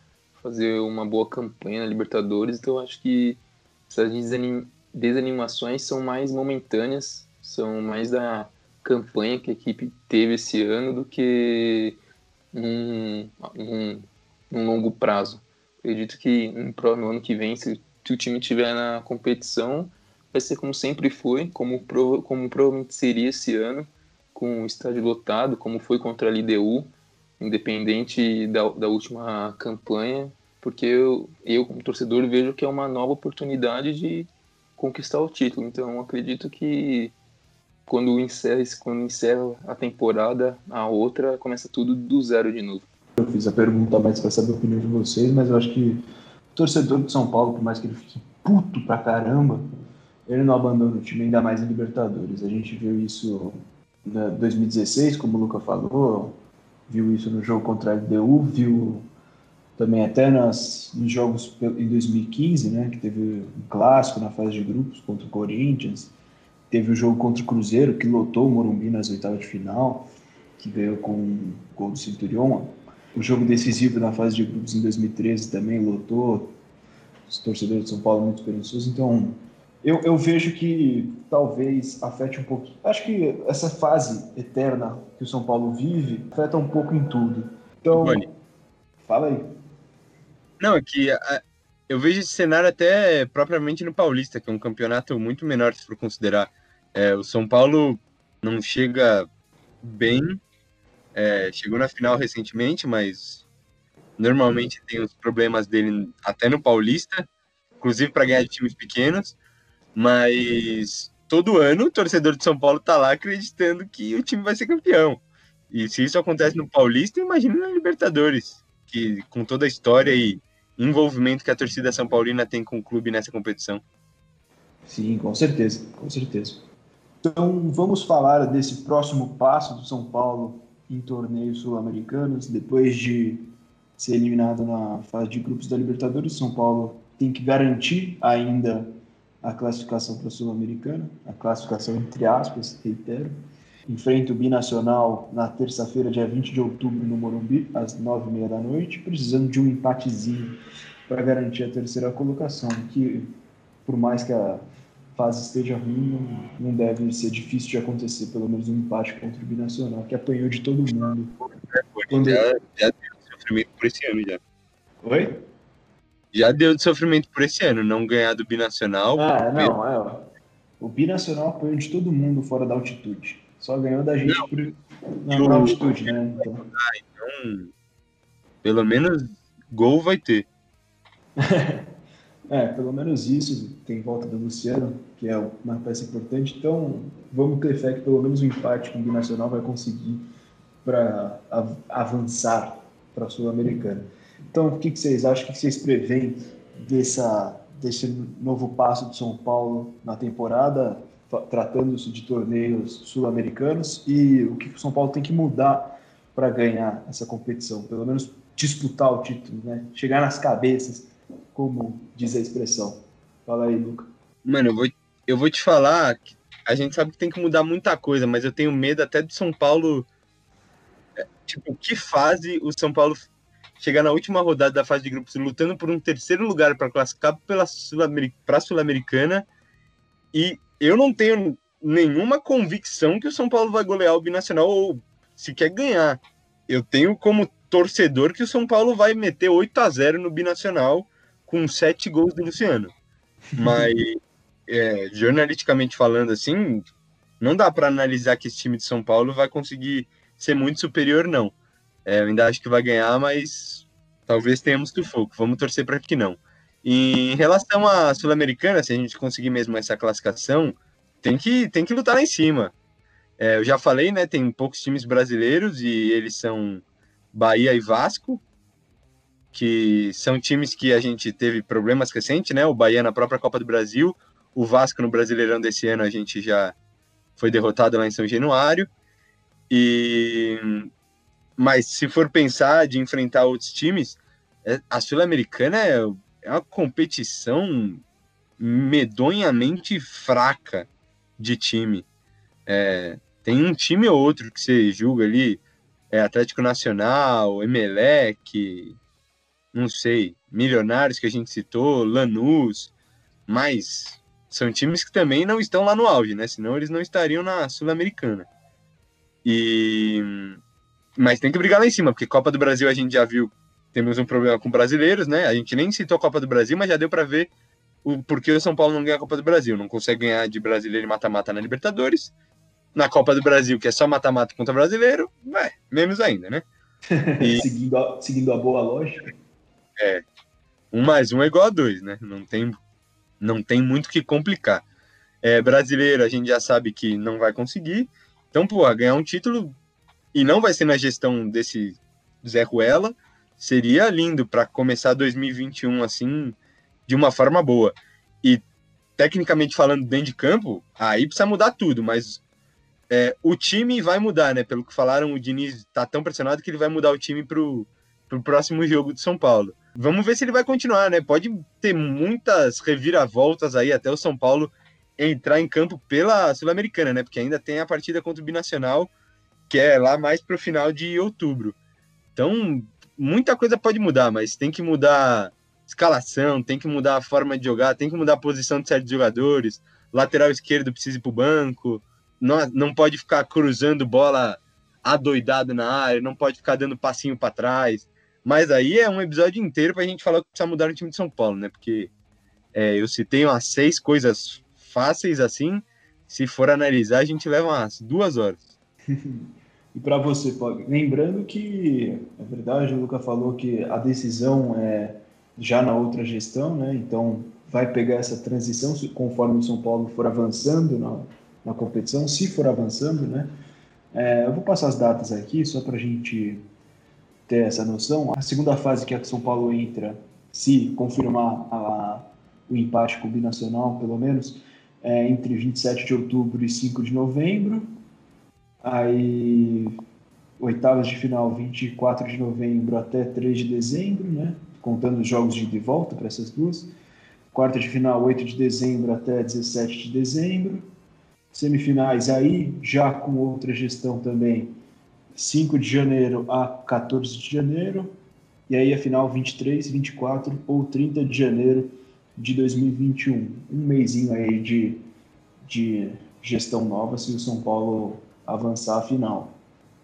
fazer uma boa campanha na Libertadores, então eu acho que essas desanimações são mais momentâneas, são mais da campanha que a equipe teve esse ano do que num, num, num longo prazo. Acredito que no ano que vem, se, se o time estiver na competição, vai ser como sempre foi, como, como provavelmente seria esse ano, com o estádio lotado, como foi contra a LDU, independente da, da última campanha, porque eu, eu, como torcedor, vejo que é uma nova oportunidade de conquistar o título. Então, acredito que quando encerra, quando encerra a temporada, a outra começa tudo do zero de novo. Eu fiz a pergunta mais para saber a opinião de vocês, mas eu acho que o torcedor de São Paulo, por mais que ele fique puto pra caramba, ele não abandona o time, ainda mais em Libertadores. A gente viu isso em 2016, como o Luca falou, viu isso no jogo contra a LDU, viu também até nas, nos jogos em 2015, né, que teve um clássico na fase de grupos contra o Corinthians. Teve o jogo contra o Cruzeiro, que lotou o Morumbi nas oitavas de final, que ganhou com o gol do Centurion. O jogo decisivo na fase de grupos em 2013 também lotou. Os torcedores de São Paulo muito esperançosos. Então, eu, eu vejo que talvez afete um pouco. Acho que essa fase eterna que o São Paulo vive afeta um pouco em tudo. Então, fala aí. Não, é que a, eu vejo esse cenário até propriamente no Paulista, que é um campeonato muito menor, se for considerar. É, o São Paulo não chega bem, é, chegou na final recentemente, mas normalmente tem os problemas dele até no Paulista, inclusive para ganhar de times pequenos, mas todo ano o torcedor de São Paulo tá lá acreditando que o time vai ser campeão. E se isso acontece no Paulista, imagina na Libertadores, que com toda a história e envolvimento que a torcida São Paulina tem com o clube nessa competição. Sim, com certeza, com certeza. Então vamos falar desse próximo passo do São Paulo em torneios sul-americanos, depois de ser eliminado na fase de grupos da Libertadores, São Paulo tem que garantir ainda a classificação para a Sul-Americana, a classificação entre aspas, reitero. Enfrenta o Binacional na terça-feira, dia 20 de outubro, no Morumbi, às 9h30 da noite, precisando de um empatezinho para garantir a terceira colocação, que por mais que a fase esteja ruim, não, deve ser difícil de acontecer, pelo menos um empate contra o Binacional, que apanhou de todo mundo. Quando... Já, já deu sofrimento por esse ano, já. Oi? Já deu de sofrimento por esse ano, não ganhar do Binacional. Ah, não, é, ó. O Binacional apanhou de todo mundo fora da altitude. Só ganhou da gente não, por... na, altitude, né? Então... Então, pelo menos gol vai ter. é, pelo menos isso. Tem volta do Luciano, que é uma peça importante. Então, vamos ter fé que pelo menos o um empate com o Binacional vai conseguir para avançar para a Sul-Americana. Então, o que, que vocês acham? O que vocês preveem dessa, desse novo passo do São Paulo na temporada, tratando-se de torneios sul-americanos? E o que o São Paulo tem que mudar para ganhar essa competição? Pelo menos disputar o título, né? Chegar nas cabeças, como diz a expressão. Fala aí, Luca. Mano, eu vou, eu vou te falar que a gente sabe que tem que mudar muita coisa, mas eu tenho medo até do São Paulo. É, tipo, que fase o São Paulo chegar na última rodada da fase de grupos lutando por um terceiro lugar para classificar para a Sul-Americana. E eu não tenho nenhuma convicção que o São Paulo vai golear o Binacional ou se quer ganhar. Eu tenho como torcedor que o São Paulo vai meter 8 a 0 no Binacional com sete gols do Luciano. Mas, é, jornalisticamente falando assim, não dá para analisar que esse time de São Paulo vai conseguir ser muito superior, não. É, eu ainda acho que vai ganhar, mas talvez tenhamos sufoco. Vamos torcer para que não. Em relação à Sul-Americana, se a gente conseguir mesmo essa classificação, tem que, tem que lutar lá em cima. É, eu já falei, né? Tem poucos times brasileiros e eles são Bahia e Vasco, que são times que a gente teve problemas recentes, né? O Bahia na própria Copa do Brasil, o Vasco no Brasileirão desse ano a gente já foi derrotado lá em São Januário. E mas se for pensar de enfrentar outros times, é, a Sul-Americana é, é uma competição medonhamente fraca de time. É, tem um time ou outro que você julga ali, é Atlético Nacional, Emelec, não sei, Milionários que a gente citou, Lanús, mas são times que também não estão lá no auge, né? Senão eles não estariam na Sul-Americana. E mas tem que brigar lá em cima, porque Copa do Brasil a gente já viu, temos um problema com brasileiros, né? A gente nem citou a Copa do Brasil, mas já deu para ver o porquê o São Paulo não ganha a Copa do Brasil. Não consegue ganhar de brasileiro e mata-mata na Libertadores. Na Copa do Brasil, que é só mata-mata contra brasileiro, é, menos ainda, né? E, seguindo, a, seguindo a boa lógica. É. Um mais um é igual a dois, né? Não tem, não tem muito o que complicar. É, brasileiro, a gente já sabe que não vai conseguir. Então, pô, ganhar um título e não vai ser na gestão desse Zé Ruela, seria lindo para começar 2021 assim de uma forma boa. E tecnicamente falando dentro de campo, aí precisa mudar tudo, mas é, o time vai mudar, né? Pelo que falaram, o Diniz está tão pressionado que ele vai mudar o time pro, pro próximo jogo de São Paulo. Vamos ver se ele vai continuar, né? Pode ter muitas reviravoltas aí até o São Paulo entrar em campo pela Sul-Americana, né? Porque ainda tem a partida contra o Binacional que é lá mais para o final de outubro. Então, muita coisa pode mudar, mas tem que mudar escalação, tem que mudar a forma de jogar, tem que mudar a posição de certos jogadores. Lateral esquerdo precisa ir para o banco, não, não pode ficar cruzando bola adoidado na área, não pode ficar dando passinho para trás. Mas aí é um episódio inteiro para a gente falar que precisa mudar no time de São Paulo, né? Porque é, eu citei umas seis coisas fáceis assim. Se for analisar, a gente leva umas duas horas. E para você, Pog, lembrando que, é verdade, o Luca falou que a decisão é já na outra gestão, né? Então vai pegar essa transição conforme o São Paulo for avançando na, na competição, se for avançando, né? É, eu vou passar as datas aqui só para a gente ter essa noção. A segunda fase que a São Paulo entra, se confirmar a, o empate com o Binacional, pelo menos, é, entre 27 de outubro e 5 de novembro. Aí, oitavas de final, 24 de novembro até 3 de dezembro, né? Contando os jogos de volta para essas duas. Quarta de final, 8 de dezembro até 17 de dezembro. Semifinais aí, já com outra gestão também, 5 de janeiro a 14 de janeiro. E aí a final 23, 24 ou 30 de janeiro de 2021. Um mêsinho aí de, de gestão nova se o São Paulo avançar a final.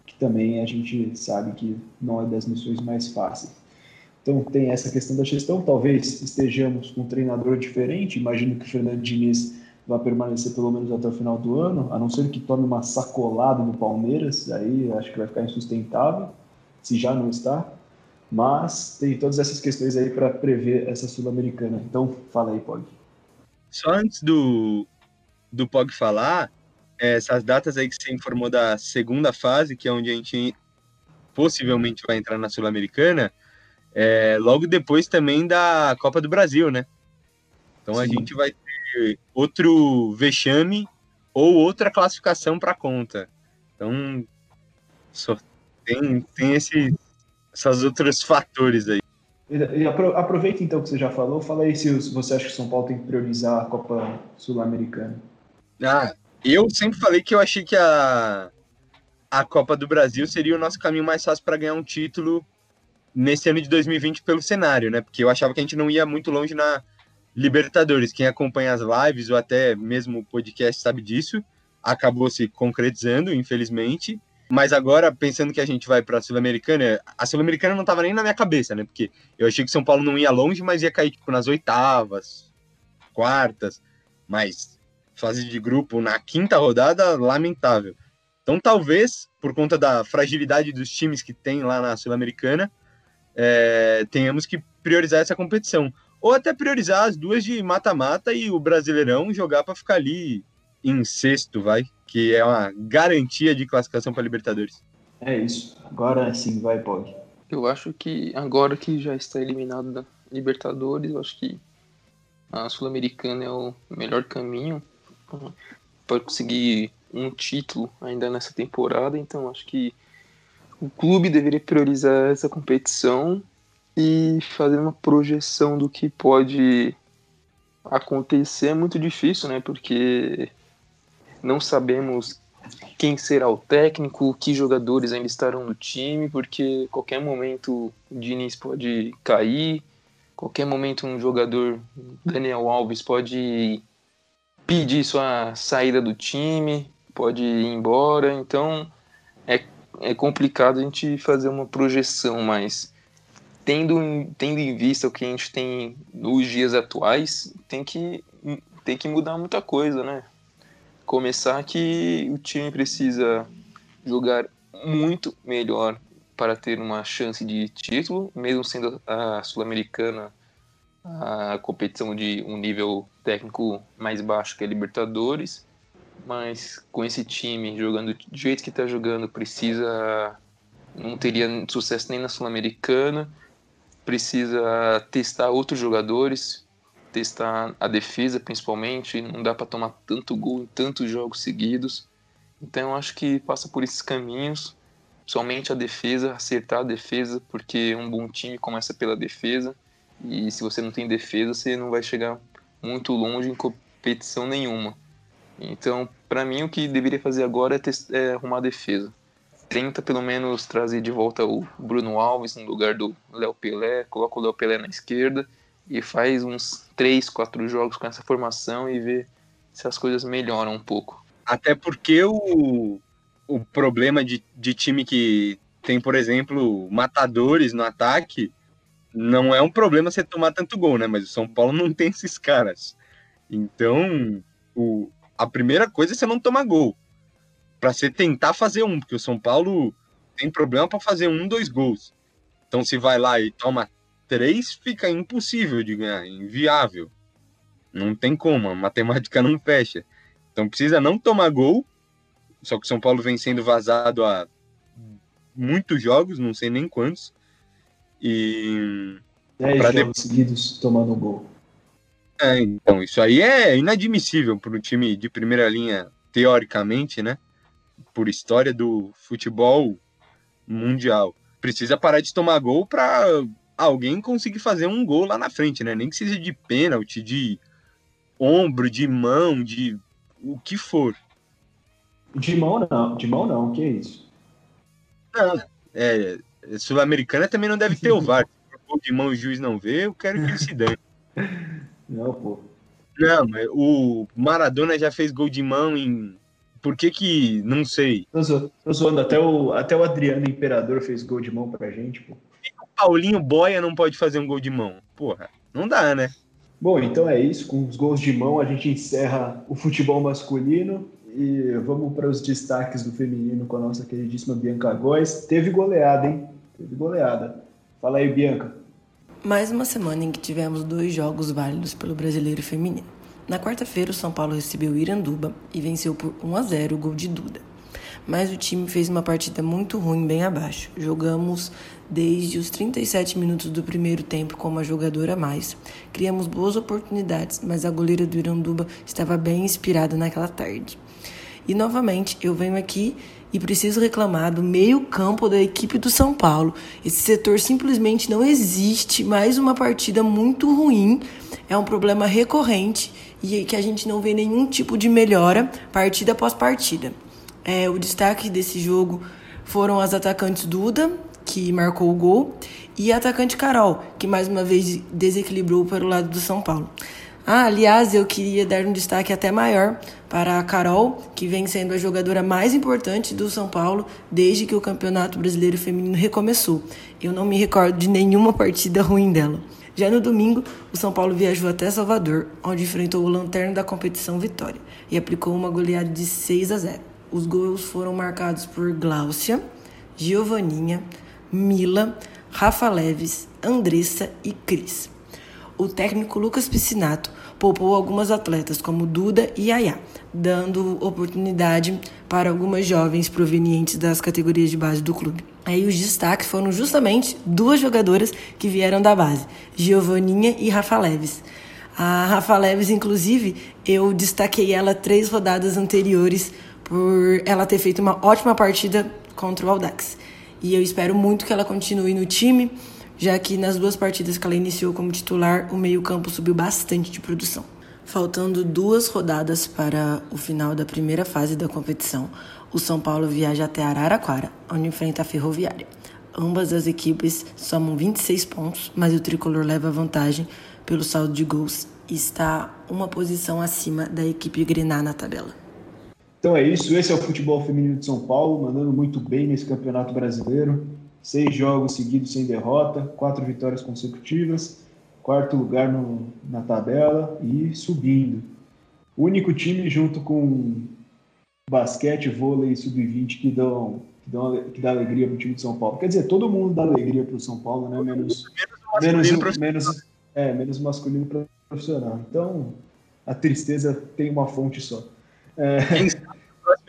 Que também a gente sabe que não é das missões mais fáceis. Então tem essa questão da gestão, talvez estejamos com um treinador diferente, imagino que o Fernando Diniz vai permanecer pelo menos até o final do ano, a não ser que tome uma sacolada no Palmeiras, aí acho que vai ficar insustentável, se já não está. Mas tem todas essas questões aí para prever essa Sul-Americana. Então, fala aí, Pog. Só antes do, do Pog falar, essas datas aí que você informou da segunda fase, que é onde a gente possivelmente vai entrar na Sul-Americana, é, logo depois também da Copa do Brasil, né? Então Sim. a gente vai ter outro vexame ou outra classificação para conta. Então só tem, tem esse, esses outros fatores aí. E aproveita então que você já falou, fala aí se você acha que São Paulo tem que priorizar a Copa Sul-Americana. Ah, eu sempre falei que eu achei que a, a Copa do Brasil seria o nosso caminho mais fácil para ganhar um título nesse ano de 2020 pelo cenário, né? Porque eu achava que a gente não ia muito longe na Libertadores. Quem acompanha as lives ou até mesmo o podcast sabe disso. Acabou se concretizando, infelizmente. Mas agora, pensando que a gente vai para a Sul-Americana, a Sul-Americana não estava nem na minha cabeça, né? Porque eu achei que São Paulo não ia longe, mas ia cair tipo, nas oitavas, quartas. Mas fase de grupo na quinta rodada, lamentável. Então, talvez, por conta da fragilidade dos times que tem lá na Sul-Americana, é, tenhamos que priorizar essa competição. Ou até priorizar as duas de mata-mata e o Brasileirão jogar para ficar ali em sexto, vai, que é uma garantia de classificação para Libertadores. É isso. Agora sim, vai, pode. Eu acho que agora que já está eliminado da Libertadores, eu acho que a Sul-Americana é o melhor caminho para conseguir um título ainda nessa temporada, então acho que o clube deveria priorizar essa competição e fazer uma projeção do que pode acontecer é muito difícil, né? Porque não sabemos quem será o técnico, que jogadores ainda estarão no time, porque qualquer momento o Diniz pode cair, qualquer momento um jogador, Daniel Alves, pode pedir sua saída do time, pode ir embora, então é é complicado a gente fazer uma projeção, mas tendo, tendo em vista o que a gente tem nos dias atuais, tem que, tem que mudar muita coisa, né? Começar que o time precisa jogar muito melhor para ter uma chance de título, mesmo sendo a Sul-Americana a competição de um nível técnico mais baixo que a Libertadores mas com esse time jogando do jeito que está jogando, precisa. Não teria sucesso nem na Sul-Americana, precisa testar outros jogadores, testar a defesa principalmente. Não dá para tomar tanto gol em tantos jogos seguidos. Então eu acho que passa por esses caminhos, somente a defesa, acertar a defesa, porque um bom time começa pela defesa. E se você não tem defesa, você não vai chegar muito longe em competição nenhuma. Então, para mim, o que deveria fazer agora é, é, arrumar a defesa. Tenta pelo menos trazer de volta o Bruno Alves no lugar do Léo Pelé, coloca o Léo Pelé na esquerda e faz uns 3, 4 jogos com essa formação e vê se as coisas melhoram um pouco. Até porque o, o problema de, de time que tem, por exemplo, matadores no ataque, não é um problema você tomar tanto gol, né? Mas o São Paulo não tem esses caras. Então, o, a primeira coisa é você não tomar gol. Para você tentar fazer um, porque o São Paulo tem problema para fazer um, dois gols. Então, se vai lá e toma três, fica impossível de ganhar, inviável. Não tem como, a matemática não fecha. Então, precisa não tomar gol. Só que o São Paulo vem sendo vazado há muitos jogos, não sei nem quantos. E. Dez jogos de... seguidos tomando gol. É, então, isso aí é inadmissível para um time de primeira linha, teoricamente, né? Por história do futebol mundial. Precisa parar de tomar gol para alguém conseguir fazer um gol lá na frente, né? Nem que seja de pênalti, de ombro, de mão, de o que for. De mão não, de mão não, que é isso? Não, é, Sul-Americana também não deve ter o VAR. Se de mão o juiz não vê, eu quero que ele se dane. Não, pô. Não, mas o Maradona já fez gol de mão em. Por que que. Não sei. Tô zoando, tô zoando. Até, o, até o Adriano Imperador fez gol de mão pra gente, pô. O Paulinho Boia não pode fazer um gol de mão. Porra, não dá, né? Bom, então é isso. Com os gols de mão, a gente encerra o futebol masculino. E vamos para os destaques do feminino com a nossa queridíssima Bianca Góes. Teve goleada, hein? Teve goleada. Fala aí, Bianca. Mais uma semana em que tivemos dois jogos válidos pelo brasileiro feminino. Na quarta-feira, o São Paulo recebeu o Iranduba e venceu por 1 a 0 o gol de Duda. Mas o time fez uma partida muito ruim, bem abaixo. Jogamos desde os 37 minutos do primeiro tempo com uma jogadora a mais. Criamos boas oportunidades, mas a goleira do Iranduba estava bem inspirada naquela tarde. E novamente eu venho aqui e preciso reclamar do meio-campo da equipe do São Paulo. Esse setor simplesmente não existe. Mais uma partida muito ruim. É um problema recorrente e que a gente não vê nenhum tipo de melhora partida após partida. É, o destaque desse jogo foram as atacantes Duda, que marcou o gol, e a atacante Carol, que mais uma vez desequilibrou para o lado do São Paulo. Ah, aliás, eu queria dar um destaque até maior para a Carol, que vem sendo a jogadora mais importante do São Paulo desde que o Campeonato Brasileiro Feminino recomeçou. Eu não me recordo de nenhuma partida ruim dela. Já no domingo, o São Paulo viajou até Salvador, onde enfrentou o lanterna da competição Vitória e aplicou uma goleada de 6 a 0. Os gols foram marcados por Gláucia, Giovaninha, Mila, Rafa Leves, Andressa e Cris o técnico Lucas Piscinato poupou algumas atletas como Duda e Ayá, dando oportunidade para algumas jovens provenientes das categorias de base do clube. Aí os destaques foram justamente duas jogadoras que vieram da base, Giovaninha e Rafa Leves. A Rafa Leves, inclusive, eu destaquei ela três rodadas anteriores por ela ter feito uma ótima partida contra o Aldax. E eu espero muito que ela continue no time já que nas duas partidas que ela iniciou como titular, o meio-campo subiu bastante de produção. Faltando duas rodadas para o final da primeira fase da competição, o São Paulo viaja até Araraquara, onde enfrenta a Ferroviária. Ambas as equipes somam 26 pontos, mas o tricolor leva vantagem pelo saldo de gols e está uma posição acima da equipe Grená na tabela. Então é isso, esse é o futebol feminino de São Paulo, mandando muito bem nesse campeonato brasileiro seis jogos seguidos sem derrota, quatro vitórias consecutivas, quarto lugar no, na tabela e subindo. O único time junto com basquete, vôlei e sub-20 que dão, que dão que dá alegria para o time de São Paulo. Quer dizer, todo mundo dá alegria para o São Paulo, né? Menos, menos, menos, menos, é, menos masculino profissional. Então, a tristeza tem uma fonte só. É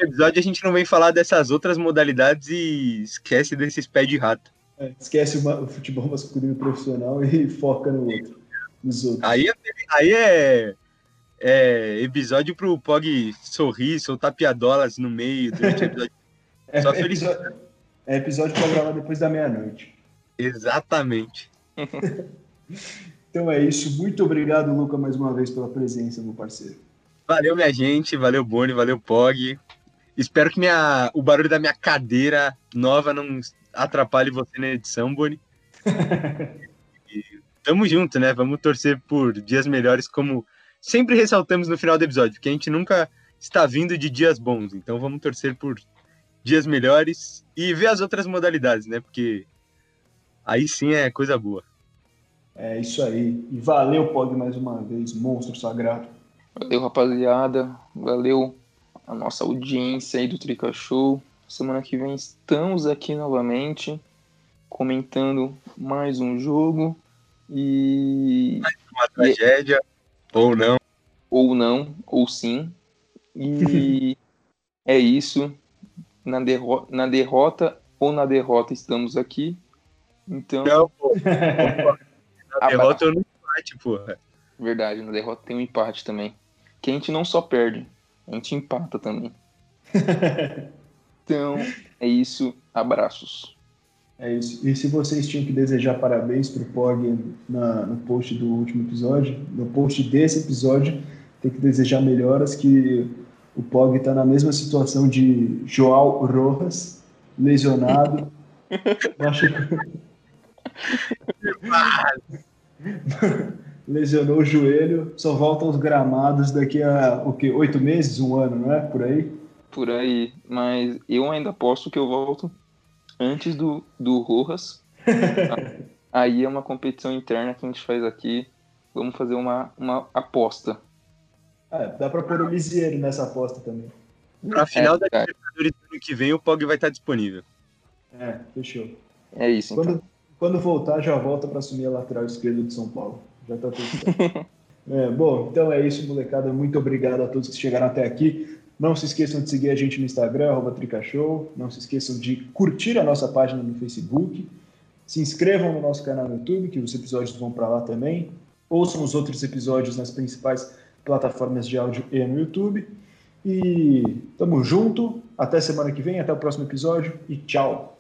episódio a gente não vem falar dessas outras modalidades e esquece desses pés de rato. É, esquece o futebol masculino profissional e foca no outro. Nos outros. Aí, é, aí é, é episódio pro Pog sorrir, soltar piadolas no meio durante o episódio. É, Só episódio, é episódio pra gravar depois da meia-noite. Exatamente. então é isso. Muito obrigado, Luca, mais uma vez pela presença, meu parceiro. Valeu, minha gente. Valeu, Boni. Valeu, Pog. Espero que minha, o barulho da minha cadeira nova não atrapalhe você na edição, Boni. tamo junto, né? Vamos torcer por dias melhores, como sempre ressaltamos no final do episódio, que a gente nunca está vindo de dias bons. Então vamos torcer por dias melhores e ver as outras modalidades, né? Porque aí sim é coisa boa. É isso aí. E valeu, Pog, mais uma vez, monstro sagrado. Valeu, rapaziada. Valeu a nossa audiência aí do Trica Show. Semana que vem estamos aqui novamente comentando mais um jogo e mais uma tragédia e... ou não. Ou não ou sim. E é isso. Na, derro na derrota ou na derrota estamos aqui. Então não, pô. na derrota eu não empate porra Verdade, na derrota tem um empate também. Que a gente não só perde, a gente empata também. então, é isso. Abraços. É isso. E se vocês tinham que desejar parabéns pro Pog na, no post do último episódio, no post desse episódio, tem que desejar melhoras que o Pog está na mesma situação de João Rojas, lesionado. Acho que... Lesionou o joelho, só volta aos gramados daqui a o que oito meses, um ano, não é? Por aí? Por aí, mas eu ainda posso que eu volto antes do, do Rojas. aí é uma competição interna que a gente faz aqui. Vamos fazer uma, uma aposta. Ah, dá para pôr o Lisieiro nessa aposta também. Pra final é, da Libertadores do ano que vem, o Pog vai estar disponível. É, fechou. É isso, quando, então. Quando voltar, já volta para assumir a lateral esquerda de São Paulo. Já tá tudo certo. é, bom, então é isso, molecada. Muito obrigado a todos que chegaram até aqui. Não se esqueçam de seguir a gente no Instagram, arroba Tricashow. Não se esqueçam de curtir a nossa página no Facebook. Se inscrevam no nosso canal no YouTube, que os episódios vão para lá também. Ouçam os outros episódios nas principais plataformas de áudio e no YouTube. E tamo junto. Até semana que vem, até o próximo episódio e tchau.